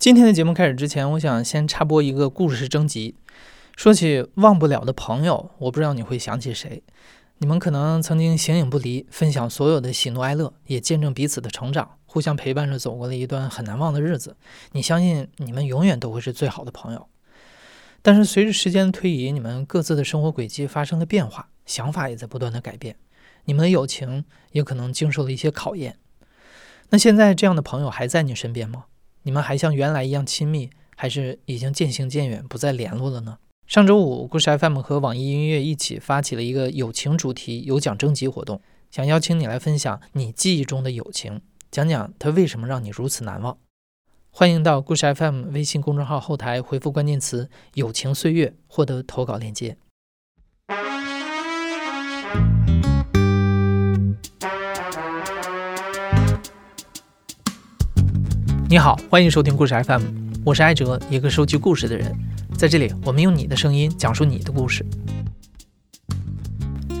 今天的节目开始之前，我想先插播一个故事征集。说起忘不了的朋友，我不知道你会想起谁。你们可能曾经形影不离，分享所有的喜怒哀乐，也见证彼此的成长，互相陪伴着走过了一段很难忘的日子。你相信你们永远都会是最好的朋友。但是随着时间的推移，你们各自的生活轨迹发生了变化，想法也在不断的改变，你们的友情也可能经受了一些考验。那现在这样的朋友还在你身边吗？你们还像原来一样亲密，还是已经渐行渐远，不再联络了呢？上周五，故事 FM 和网易音乐一起发起了一个友情主题有奖征集活动，想邀请你来分享你记忆中的友情，讲讲它为什么让你如此难忘。欢迎到故事 FM 微信公众号后台回复关键词“友情岁月”，获得投稿链接。你好，欢迎收听故事 FM，我是艾哲，一个收集故事的人。在这里，我们用你的声音讲述你的故事。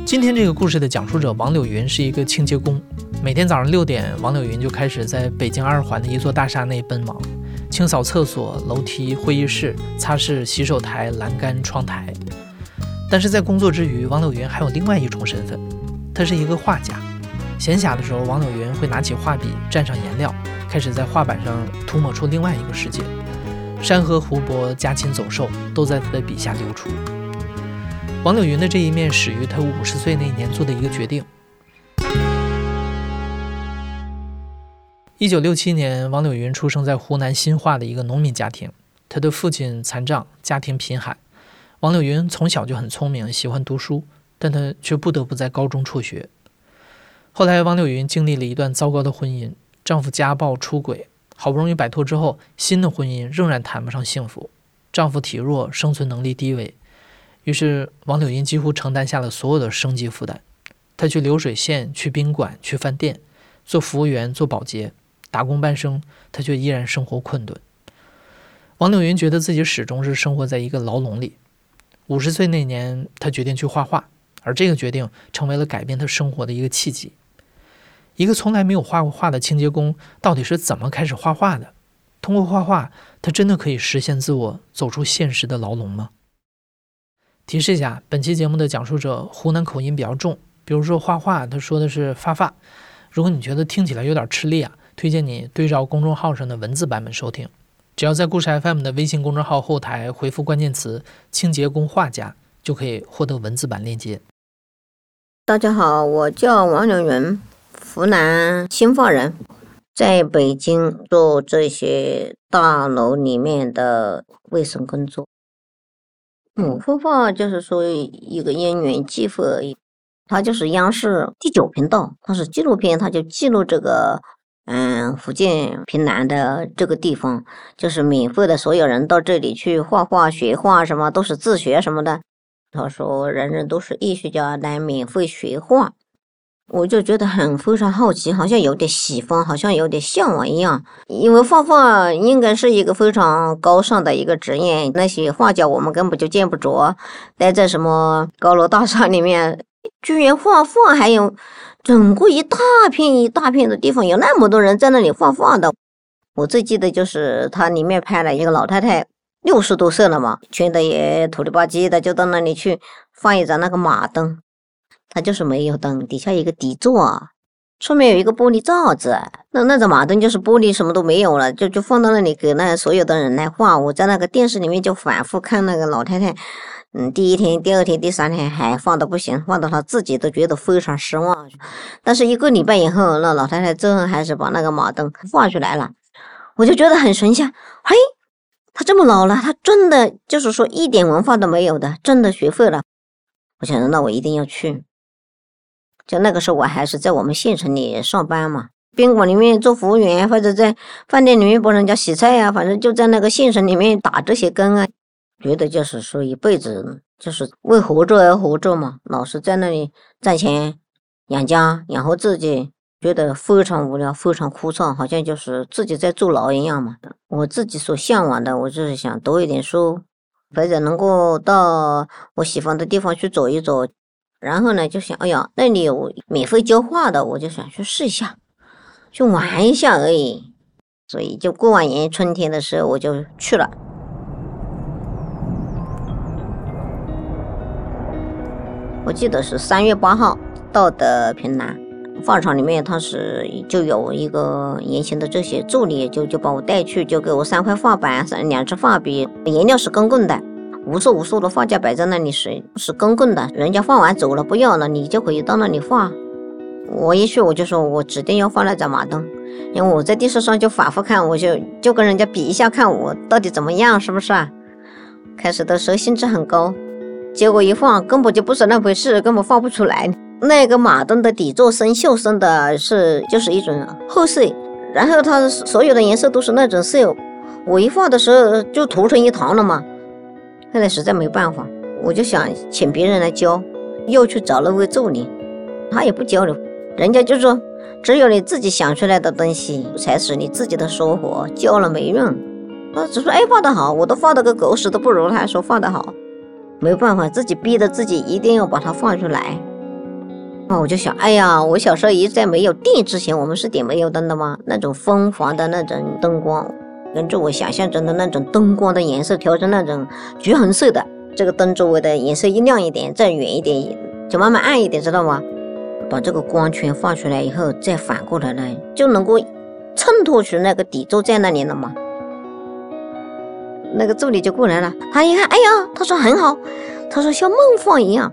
今天这个故事的讲述者王柳云是一个清洁工，每天早上六点，王柳云就开始在北京二环的一座大厦内奔忙，清扫厕所、楼梯、会议室，擦拭洗手台、栏杆、窗台。但是在工作之余，王柳云还有另外一重身份，他是一个画家。闲暇的时候，王柳云会拿起画笔，蘸上颜料。开始在画板上涂抹出另外一个世界，山河湖泊、家禽走兽都在他的笔下流出。王柳云的这一面始于他五十岁那年做的一个决定。一九六七年，王柳云出生在湖南新化的一个农民家庭，他的父亲残障，家庭贫寒。王柳云从小就很聪明，喜欢读书，但他却不得不在高中辍学。后来，王柳云经历了一段糟糕的婚姻。丈夫家暴出轨，好不容易摆脱之后，新的婚姻仍然谈不上幸福。丈夫体弱，生存能力低微，于是王柳云几乎承担下了所有的生计负担。她去流水线，去宾馆，去饭店，做服务员，做保洁，打工半生，她却依然生活困顿。王柳云觉得自己始终是生活在一个牢笼里。五十岁那年，她决定去画画，而这个决定成为了改变她生活的一个契机。一个从来没有画过画的清洁工，到底是怎么开始画画的？通过画画，他真的可以实现自我，走出现实的牢笼吗？提示一下，本期节目的讲述者湖南口音比较重，比如说画画，他说的是发发。如果你觉得听起来有点吃力啊，推荐你对照公众号上的文字版本收听。只要在故事 FM 的微信公众号后台回复关键词“清洁工画家”，就可以获得文字版链接。大家好，我叫王柳云。湖南新化人，在北京做这些大楼里面的卫生工作。嗯，画画就是说一个因缘机会而已。它就是央视第九频道，它是纪录片，它就记录这个嗯福建平南的这个地方，就是免费的，所有人到这里去画画、学画，什么都是自学什么的。他说人人都是艺术家，来免费学画。我就觉得很非常好奇，好像有点喜欢，好像有点向往一样。因为画画应该是一个非常高尚的一个职业，那些画家我们根本就见不着，待在什么高楼大厦里面，居然画画，还有整个一大片一大片的地方，有那么多人在那里画画的。我最记得就是他里面拍了一个老太太，六十多岁了嘛，穿的也土里吧唧的，就到那里去放一盏那个马灯。它就是没有灯，底下一个底座，上面有一个玻璃罩子。那那个马灯就是玻璃，什么都没有了，就就放到那里给那所有的人来画。我在那个电视里面就反复看那个老太太，嗯，第一天、第二天、第三天还画的不行，画的她自己都觉得非常失望。但是一个礼拜以后，那老太太最后还是把那个马灯画出来了，我就觉得很神奇。嘿，她这么老了，她真的就是说一点文化都没有的，真的学会了。我想着，那我一定要去。就那个时候，我还是在我们县城里上班嘛，宾馆里面做服务员，或者在饭店里面帮人家洗菜呀，反正就在那个县城里面打这些工啊。觉得就是说一辈子就是为活着而活着嘛，老是在那里赚钱养家养活自己，觉得非常无聊，非常枯燥，好像就是自己在坐牢一样嘛。我自己所向往的，我就是想读一点书，或者能够到我喜欢的地方去走一走。然后呢，就想，哎呀，那里有免费教画的，我就想去试一下，去玩一下而已。所以就过完年春天的时候我就去了。我记得是三月八号到的平南画厂里面，他是就有一个年轻的这些助理，就就把我带去，就给我三块画板、三两支画笔，颜料是公共的，无数无数的画架摆在那里是是公共的，人家画完走了不要了，你就可以到那里画。我一去我就说我指定要画那盏马灯，因为我在电视上就反复看，我就就跟人家比一下，看我到底怎么样，是不是啊？开始的时候兴致很高。结果一画根本就不是那回事，根本画不出来。那个马灯的底座生锈生的是就是一种褐色，然后它所有的颜色都是那种色。我一画的时候就涂成一团了嘛。后来实在没办法，我就想请别人来教，又去找那位助理，他也不交流，人家就说只有你自己想出来的东西才是你自己的收获，教了没用。他只说哎画得好，我都画的个狗屎都不如，他还说画得好。没办法，自己逼着自己一定要把它画出来。那我就想，哎呀，我小时候一在没有电之前，我们是点煤油灯的吗？那种昏黄的那种灯光，根据我想象中的那种灯光的颜色调成那种橘红色的，这个灯周围的颜色一亮一点，再远一点就慢慢暗一点，知道吗？把这个光圈画出来以后，再反过来呢，就能够衬托出那个底座在那里了嘛。那个助理就过来了，他一看，哎呀，他说很好，他说像梦幻一样。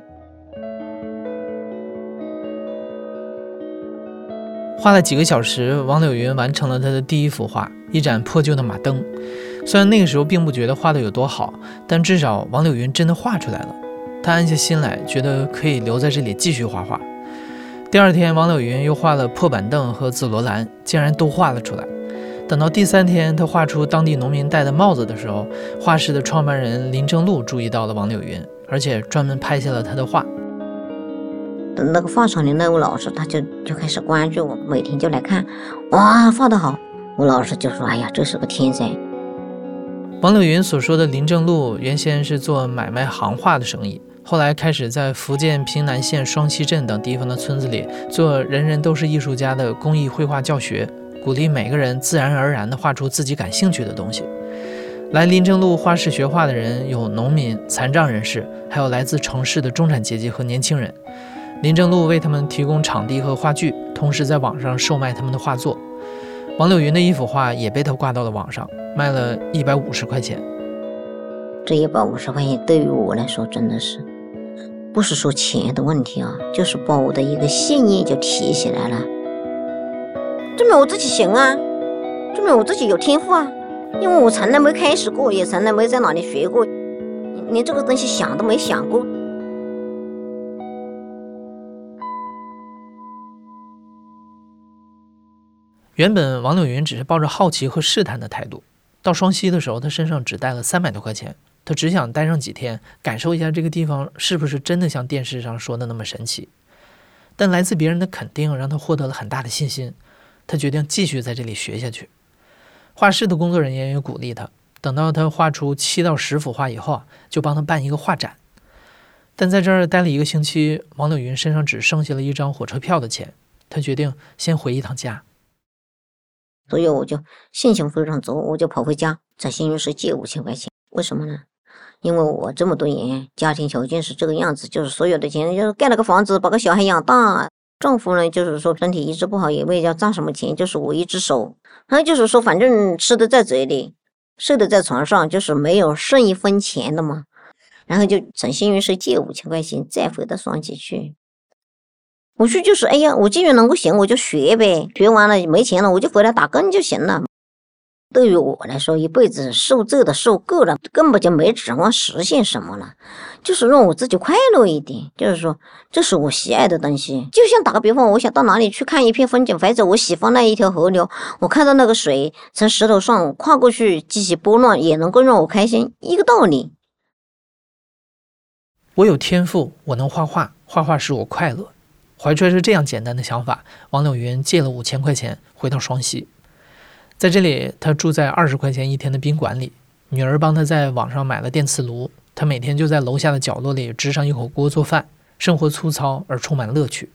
花了几个小时，王柳云完成了他的第一幅画——一盏破旧的马灯。虽然那个时候并不觉得画的有多好，但至少王柳云真的画出来了。他安下心来，觉得可以留在这里继续画画。第二天，王柳云又画了破板凳和紫罗兰，竟然都画了出来。等到第三天，他画出当地农民戴的帽子的时候，画室的创办人林正禄注意到了王柳云，而且专门拍下了他的画。等那个画厂的那位老师，他就就开始关注我，每天就来看，哇，画得好！我老师就说：“哎呀，这是个天才。”王柳云所说的林正禄，原先是做买卖行话的生意，后来开始在福建平南县双溪镇等地方的村子里做“人人都是艺术家”的公益绘画教学。鼓励每个人自然而然地画出自己感兴趣的东西。来林正路画室学画的人有农民、残障人士，还有来自城市的中产阶级和年轻人。林正路为他们提供场地和画具，同时在网上售卖他们的画作。王柳云的一幅画也被他挂到了网上，卖了一百五十块钱。这一百五十块钱对于我来说，真的是不是说钱的问题啊，就是把我的一个信念就提起来了。证明我自己行啊，证明我自己有天赋啊，因为我从来没开始过，也从来没在哪里学过，连这个东西想都没想过。原本王柳云只是抱着好奇和试探的态度，到双溪的时候，他身上只带了三百多块钱，他只想待上几天，感受一下这个地方是不是真的像电视上说的那么神奇。但来自别人的肯定让他获得了很大的信心。他决定继续在这里学下去。画室的工作人员也鼓励他，等到他画出七到十幅画以后，就帮他办一个画展。但在这儿待了一个星期，王柳云身上只剩下了一张火车票的钱。他决定先回一趟家，所以我就心情非常足，我就跑回家在新余市借五千块钱。为什么呢？因为我这么多年家庭条件是这个样子，就是所有的钱就是盖了个房子，把个小孩养大。丈夫呢，就是说身体一直不好，也没要赚什么钱，就是我一只手。还有就是说，反正吃的在嘴里，睡的在床上，就是没有剩一分钱的嘛。然后就从幸运是借五千块钱，再回到双溪去。我去就是，哎呀，我既然能够行，我就学呗。学完了没钱了，我就回来打工就行了。对于我来说，一辈子受这的受够了，根本就没指望实现什么了，就是让我自己快乐一点。就是说，这是我喜爱的东西。就像打个比方，我想到哪里去看一片风景，或者我喜欢那一条河流，我看到那个水从石头上跨过去，激起波浪，也能够让我开心，一个道理。我有天赋，我能画画，画画使我快乐。怀揣着这样简单的想法，王柳云借了五千块钱，回到双溪。在这里，他住在二十块钱一天的宾馆里。女儿帮他在网上买了电磁炉，他每天就在楼下的角落里支上一口锅做饭，生活粗糙而充满乐趣。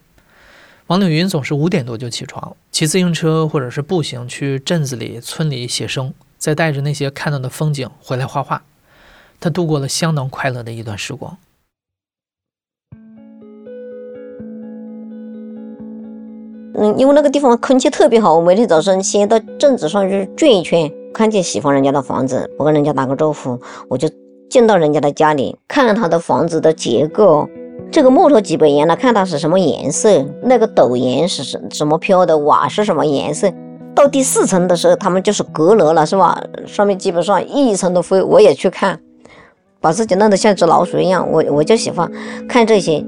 王柳云总是五点多就起床，骑自行车或者是步行去镇子里、村里写生，再带着那些看到的风景回来画画。他度过了相当快乐的一段时光。嗯，因为那个地方空气特别好，我每天早上先到镇子上去转一圈，看见喜欢人家的房子，我跟人家打个招呼，我就进到人家的家里，看他的房子的结构，这个木头几百年了，看它是什么颜色，那个斗檐是什什么飘的，瓦是什么颜色。到第四层的时候，他们就是阁楼了，是吧？上面基本上一层都飞，我也去看，把自己弄得像只老鼠一样，我我就喜欢看这些。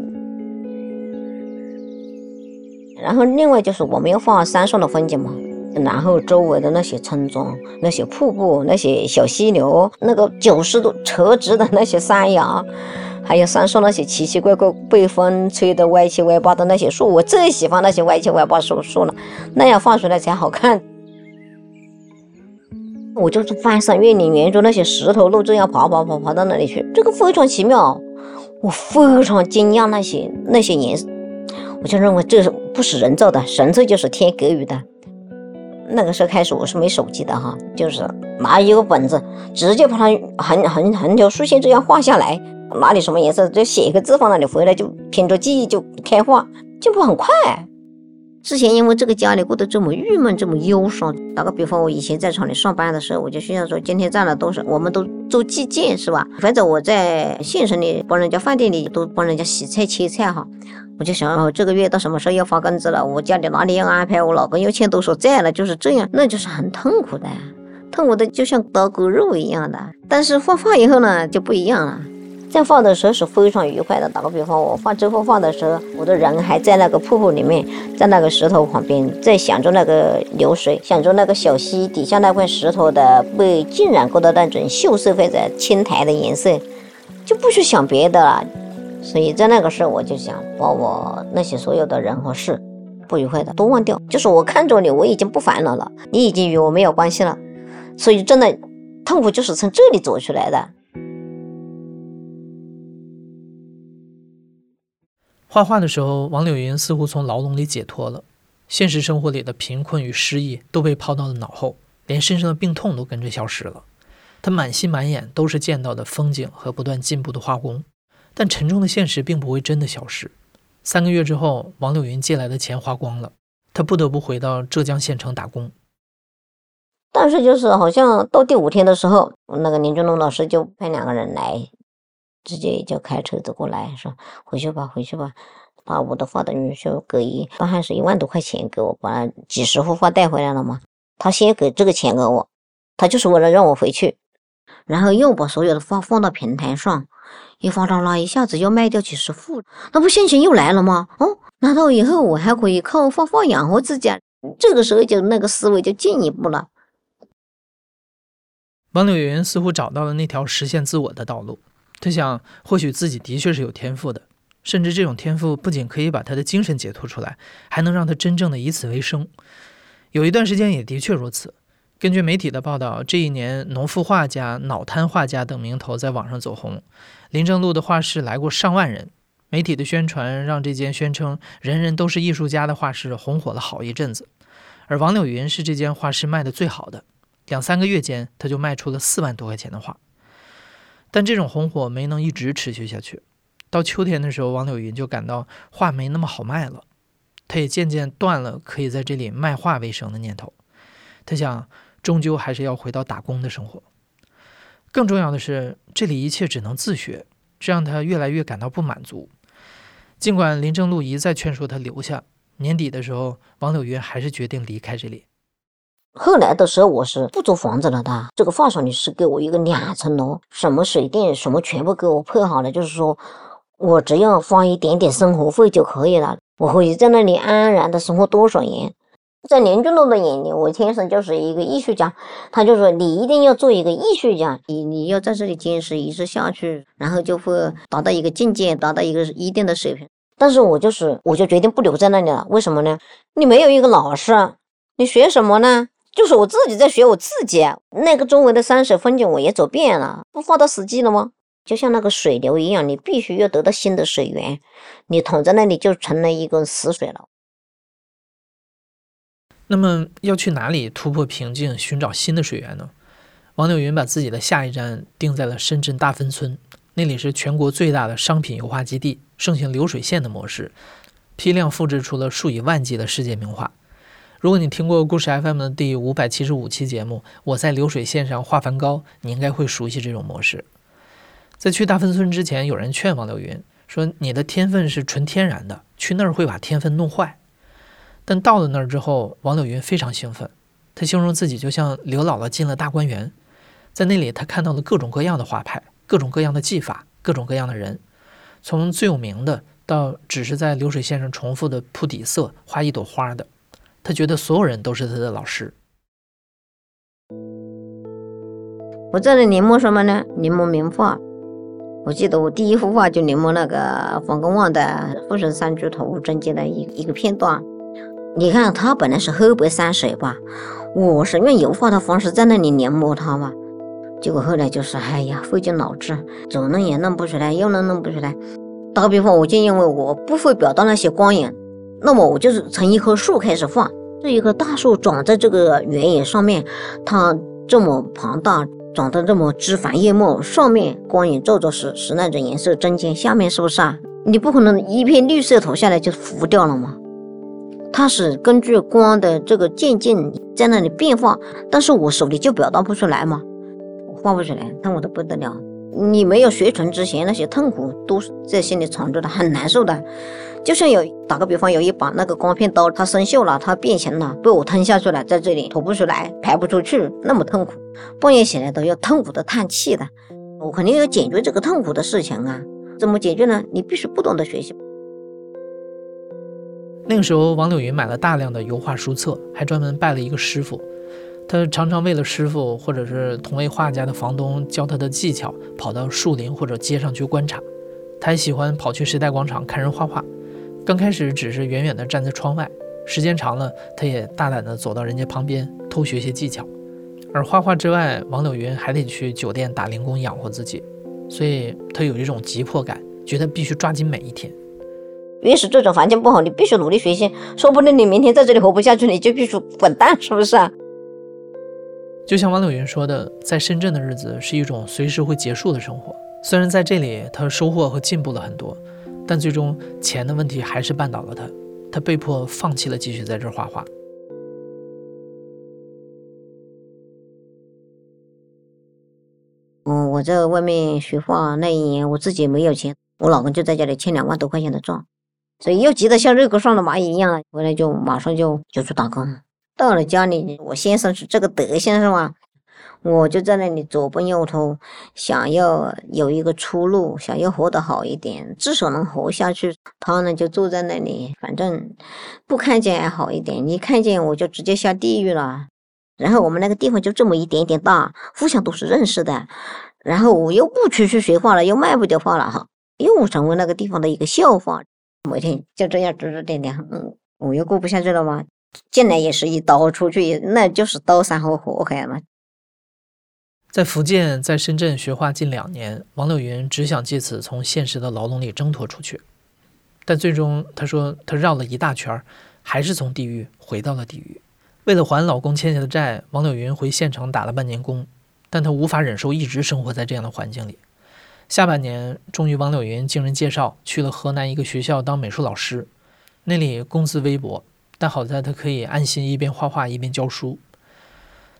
然后另外就是我们要画山上的风景嘛，然后周围的那些村庄、那些瀑布、那些小溪流、那个九十度垂直的那些山崖，还有山上那些奇奇怪怪被风吹得歪七歪八的那些树，我最喜欢那些歪七歪八树树了，那样画出来才好看。我就是翻山越岭，沿着那些石头路这样爬爬爬爬到那里去，这个非常奇妙，我非常惊讶那些那些颜色。我就认为这是不是人造的，神粹就是天给予的。那个时候开始我是没手机的哈，就是拿一个本子，直接把它横横横条竖线这样画下来，哪里什么颜色就写一个字放那里，回来就凭着记忆就开画，进步很快。之前因为这个家里过得这么郁闷，这么忧伤。打个比方，我以前在厂里上班的时候，我就需要说，今天赚了多少，我们都做计件是吧？反正我在县城里帮人家饭店里都帮人家洗菜切菜哈，我就想哦，这个月到什么时候要发工资了？我家里哪里要安排？我老公要欠多少债了？就是这样，那就是很痛苦的，痛苦的就像刀割肉一样的。但是画画以后呢，就不一样了。在画的时候是非常愉快的。打个比方，我画这幅画的时候，我的人还在那个瀑布里面，在那个石头旁边，在想着那个流水，想着那个小溪底下那块石头的被浸染过的那种锈色或者青苔的颜色，就不去想别的了。所以在那个时候，我就想把我那些所有的人和事不愉快的都忘掉。就是我看着你，我已经不烦恼了，你已经与我没有关系了。所以真的痛苦就是从这里走出来的。画画的时候，王柳云似乎从牢笼里解脱了，现实生活里的贫困与失意都被抛到了脑后，连身上的病痛都跟着消失了。他满心满眼都是见到的风景和不断进步的画工，但沉重的现实并不会真的消失。三个月之后，王柳云借来的钱花光了，他不得不回到浙江县城打工。但是就是好像到第五天的时候，那个林俊龙老师就派两个人来。直接就开车子过来，说回去吧，回去吧，把我的画等于说给一，当还是一万多块钱给我，把几十幅画带回来了嘛。他先给这个钱给我，他就是为了让我回去，然后又把所有的画放到平台上，一发到那一下子要卖掉几十幅，那不心情又来了吗？哦，难道以后我还可以靠画画养活自己？这个时候就那个思维就进一步了。王柳云似乎找到了那条实现自我的道路。他想，或许自己的确是有天赋的，甚至这种天赋不仅可以把他的精神解脱出来，还能让他真正的以此为生。有一段时间也的确如此。根据媒体的报道，这一年，农妇画家、脑瘫画家等名头在网上走红。林正路的画室来过上万人，媒体的宣传让这间宣称人人都是艺术家的画室红火了好一阵子。而王柳云是这间画室卖的最好的，两三个月间，他就卖出了四万多块钱的画。但这种红火没能一直持续下去。到秋天的时候，王柳云就感到画没那么好卖了，他也渐渐断了可以在这里卖画为生的念头。他想，终究还是要回到打工的生活。更重要的是，这里一切只能自学，这让他越来越感到不满足。尽管林正路一再劝说他留下，年底的时候，王柳云还是决定离开这里。后来的时候，我是不租房子了的。这个画上你是给我一个两层楼，什么水电什么全部给我配好了，就是说我只要花一点点生活费就可以了。我可以在那里安然的生活多少年。在连俊东的眼里，我天生就是一个艺术家。他就说你一定要做一个艺术家，你你要在这里坚持一直下去，然后就会达到一个境界，达到一个一定的水平。但是我就是，我就决定不留在那里了。为什么呢？你没有一个老师，你学什么呢？就是我自己在学我自己，那个周围的山水风景我也走遍了，不画到实际了吗？就像那个水流一样，你必须要得到新的水源，你躺在那里就成了一个死水了。那么要去哪里突破瓶颈，寻找新的水源呢？王柳云把自己的下一站定在了深圳大芬村，那里是全国最大的商品油画基地，盛行流水线的模式，批量复制出了数以万计的世界名画。如果你听过故事 FM 的第五百七十五期节目，我在流水线上画梵高，你应该会熟悉这种模式。在去大芬村之前，有人劝王柳云说：“你的天分是纯天然的，去那儿会把天分弄坏。”但到了那儿之后，王柳云非常兴奋，他形容自己就像刘姥姥进了大观园。在那里，他看到了各种各样的画派，各种各样的技法，各种各样的人，从最有名的到只是在流水线上重复的铺底色画一朵花的，他觉得所有人都是他的老师。我在那临摹什么呢？临摹名画。我记得我第一幅画就临摹那个黄公望的《富神山居图》中间的一一个片段。你看，他本来是黑白山水吧，我是用油画的方式在那里临摹它嘛。结果后来就是，哎呀，费尽脑汁，左弄也弄不出来，右弄弄不出来。打个比方，我就因为我不会表达那些光影，那么我就是从一棵树开始画。这一棵大树长在这个原野上面，它这么庞大，长得这么枝繁叶茂，上面光影照着是是那种颜色针尖，下面是不是啊？你不可能一片绿色涂下来就浮掉了吗？它是根据光的这个渐进在那里变化，但是我手里就表达不出来嘛。画不出来，痛苦的不得了。你没有学成之前，那些痛苦都是在心里藏着的，很难受的。就像有打个比方，有一把那个光片刀，它生锈了，它变形了，被我吞下去了，在这里吐不出来，排不出去，那么痛苦，半夜起来都要痛苦的叹气的。我肯定要解决这个痛苦的事情啊！怎么解决呢？你必须不懂得学习。那个时候，王柳云买了大量的油画书册，还专门拜了一个师傅。他常常为了师傅或者是同为画家的房东教他的技巧，跑到树林或者街上去观察。他还喜欢跑去时代广场看人画画。刚开始只是远远地站在窗外，时间长了，他也大胆地走到人家旁边偷学些技巧。而画画之外，王柳云还得去酒店打零工养活自己，所以他有一种急迫感，觉得必须抓紧每一天。越是这种环境不好，你必须努力学习，说不定你明天在这里活不下去，你就必须滚蛋，是不是啊？就像王柳云说的，在深圳的日子是一种随时会结束的生活。虽然在这里他收获和进步了很多，但最终钱的问题还是绊倒了他，他被迫放弃了继续在这儿画画。嗯，我在外面学画那一年，我自己没有钱，我老公就在家里欠两万多块钱的账，所以又急得像热锅上的蚂蚁一样了，回来就马上就就去打工。到了家里，我先生是这个德行是吧？我就在那里左奔右突，想要有一个出路，想要活得好一点，至少能活下去。他呢就坐在那里，反正不看见还好一点，你看见我就直接下地狱了。然后我们那个地方就这么一点点大，互相都是认识的。然后我又不出去学画了，又卖不掉画了哈，又成为那个地方的一个笑话。每天就这样指指点点，嗯，我又过不下去了吗？进来也是一刀，出去那就是刀山和火海嘛。在福建，在深圳学画近两年，王柳云只想借此从现实的牢笼里挣脱出去。但最终，他说他绕了一大圈，还是从地狱回到了地狱。为了还老公欠下的债，王柳云回县城打了半年工，但她无法忍受一直生活在这样的环境里。下半年，终于王柳云经人介绍去了河南一个学校当美术老师，那里工资微薄。但好在他可以安心一边画画一边教书。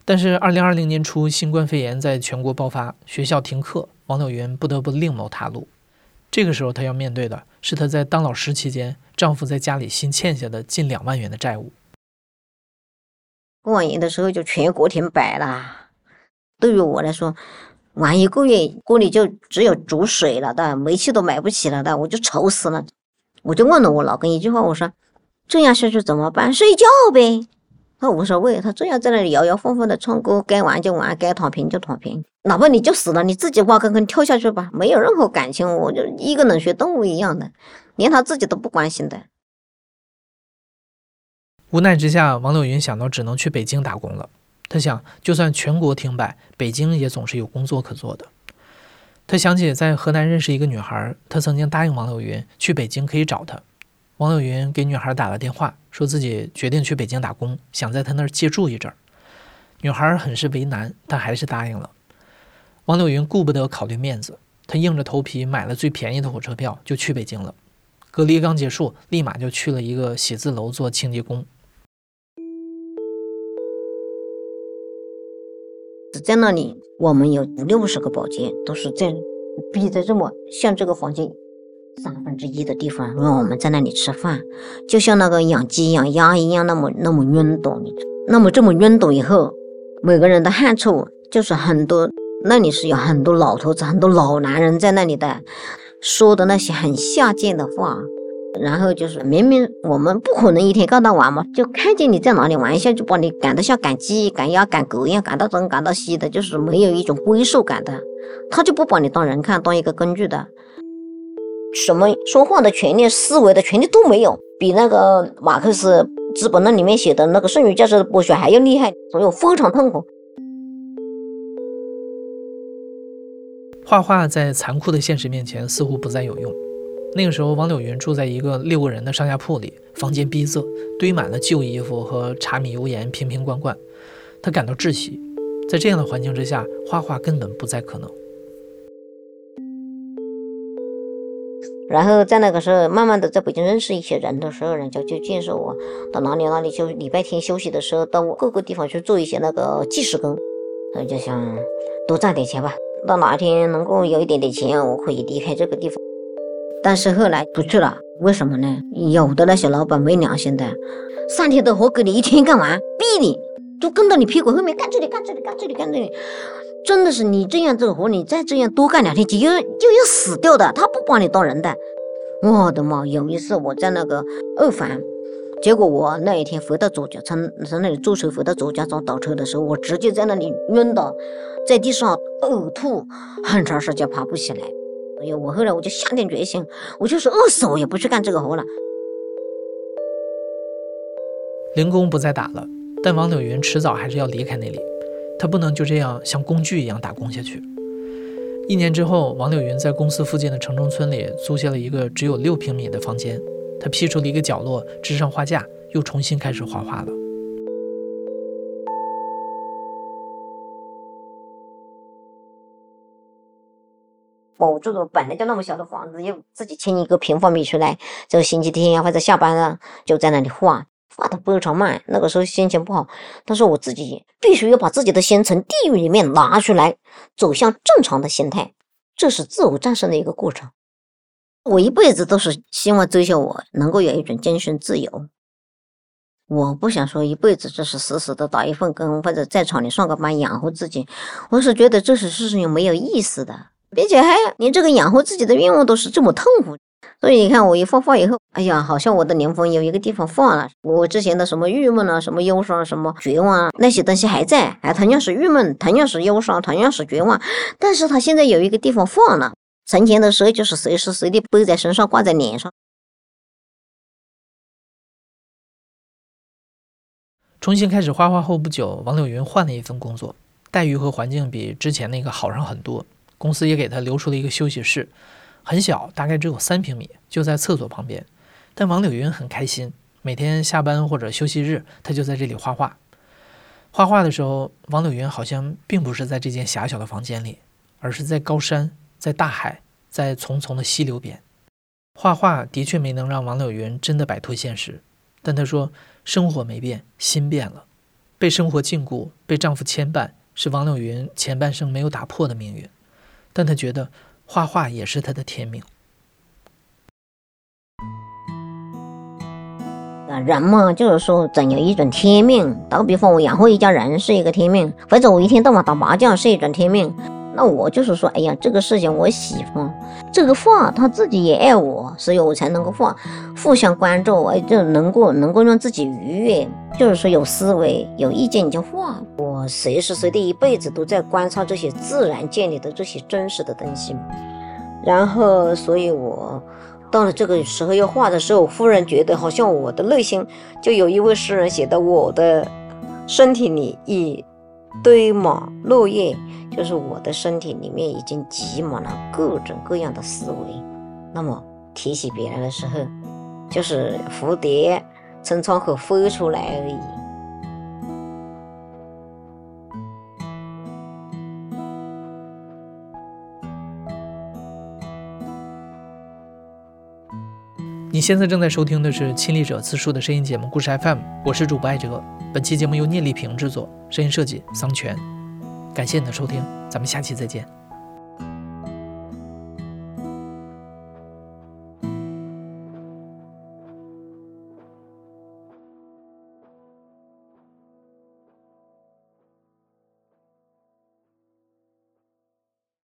但是，二零二零年初，新冠肺炎在全国爆发，学校停课，王柳云不得不另谋他路。这个时候，她要面对的是她在当老师期间，丈夫在家里新欠下的近两万元的债务。过完年的时候就全国停摆了。对于我来说，玩一个月，锅里就只有煮水了的，煤气都买不起了的，我就愁死了。我就问了我老公一句话，我说。这样下去怎么办？睡觉呗，他无所谓，他这样在那里摇摇晃晃的唱歌，该玩就玩，该躺平就躺平，哪怕你就死了，你自己挖坑坑跳下去吧，没有任何感情，我就一个冷血动物一样的，连他自己都不关心的。无奈之下，王柳云想到只能去北京打工了。他想，就算全国停摆，北京也总是有工作可做的。他想起在河南认识一个女孩，他曾经答应王柳云去北京可以找她。王柳云给女孩打了电话，说自己决定去北京打工，想在她那儿借住一阵儿。女孩很是为难，但还是答应了。王柳云顾不得考虑面子，他硬着头皮买了最便宜的火车票，就去北京了。隔离刚结束，立马就去了一个写字楼做清洁工。在那里，我们有五六十个保洁，都是在逼着这么像这个房间三分之一的地方，让我们在那里吃饭，就像那个养鸡养鸭一样，那么那么晕倒。那么这么晕倒以后，每个人的汗臭就是很多，那里是有很多老头子、很多老男人在那里的。说的那些很下贱的话，然后就是明明我们不可能一天到晚嘛，就看见你在哪里玩一下，就把你赶得像赶鸡、赶鸭、赶狗一样，赶到东赶到西的，就是没有一种归属感的。他就不把你当人看，当一个工具的，什么说话的权利、思维的权利都没有，比那个马克思资本论里面写的那个剩余价值的剥削还要厉害，所以我非常痛苦。画画在残酷的现实面前似乎不再有用。那个时候，王柳云住在一个六个人的上下铺里，房间逼仄，堆满了旧衣服和柴米油盐瓶瓶罐罐。他感到窒息，在这样的环境之下，画画根本不再可能。然后在那个时候，慢慢的在北京认识一些人的时候，人家就介绍我到哪里哪里，就礼拜天休息的时候，到各个地方去做一些那个计时工。我就想多赚点钱吧。到哪天能够有一点点钱，我可以离开这个地方。但是后来不去了，为什么呢？有的那些老板没良心的，三天的活给你一天干完，逼你就跟到你屁股后面干这里干这里干这里干这里，真的是你这样做活，你再这样多干两天就要就要死掉的。他不把你当人的。我的妈！有一次我在那个二环，结果我那一天回到左家从从那里坐车回到左家庄倒车的时候，我直接在那里晕倒。在地上呕吐，很长时间爬不起来。哎呀，我后来我就下定决心，我就是饿死我也不去干这个活了。零工不再打了，但王柳云迟早还是要离开那里，他不能就这样像工具一样打工下去。一年之后，王柳云在公司附近的城中村里租下了一个只有六平米的房间，他辟出了一个角落，支上画架，又重新开始画画了。我住的本来就那么小的房子，又自己清一个平方米出来，这个星期天呀或者下班了，就在那里画，画的非常慢。那个时候心情不好，但是我自己必须要把自己的心从地狱里面拿出来，走向正常的心态，这是自我战胜的一个过程。我一辈子都是希望追求我能够有一种精神自由。我不想说一辈子就是死死的打一份工，或者在厂里上个班养活自己。我是觉得这是事情没有意思的。并且还连这个养活自己的愿望都是这么痛苦，所以你看我一画画以后，哎呀，好像我的灵魂有一个地方放了。我之前的什么郁闷啊、什么忧伤、什么绝望啊，那些东西还在，还同样是郁闷，同样是忧伤，同样是绝望。但是他现在有一个地方放了。存钱的时候就是随时随地背在身上，挂在脸上。重新开始画画后不久，王柳云换了一份工作，待遇和环境比之前那个好上很多。公司也给他留出了一个休息室，很小，大概只有三平米，就在厕所旁边。但王柳云很开心，每天下班或者休息日，他就在这里画画。画画的时候，王柳云好像并不是在这间狭小的房间里，而是在高山，在大海，在淙淙的溪流边。画画的确没能让王柳云真的摆脱现实，但她说，生活没变，心变了。被生活禁锢，被丈夫牵绊，是王柳云前半生没有打破的命运。但他觉得画画也是他的天命。人嘛，就是说总有一种天命。打个比方，我养活一家人是一个天命，或者我一天到晚打麻将是一种天命。那我就是说，哎呀，这个事情我喜欢，这个画他自己也爱我，所以我才能够画，互相关注，我就能够能够让自己愉悦。就是说有思维、有意见你就画。我随时随地一辈子都在观察这些自然界里的这些真实的东西，然后，所以我到了这个时候要画的时候，忽然觉得好像我的内心就有一位诗人写的，我的身体里一堆满落叶。就是我的身体里面已经挤满了各种各样的思维，那么提起别人的时候，就是蝴蝶从窗口飞出来而已。你现在正在收听的是《亲历者自述》的声音节目《故事 FM》，我是主播艾哲。本期节目由聂丽萍制作，声音设计桑泉。感谢你的收听，咱们下期再见。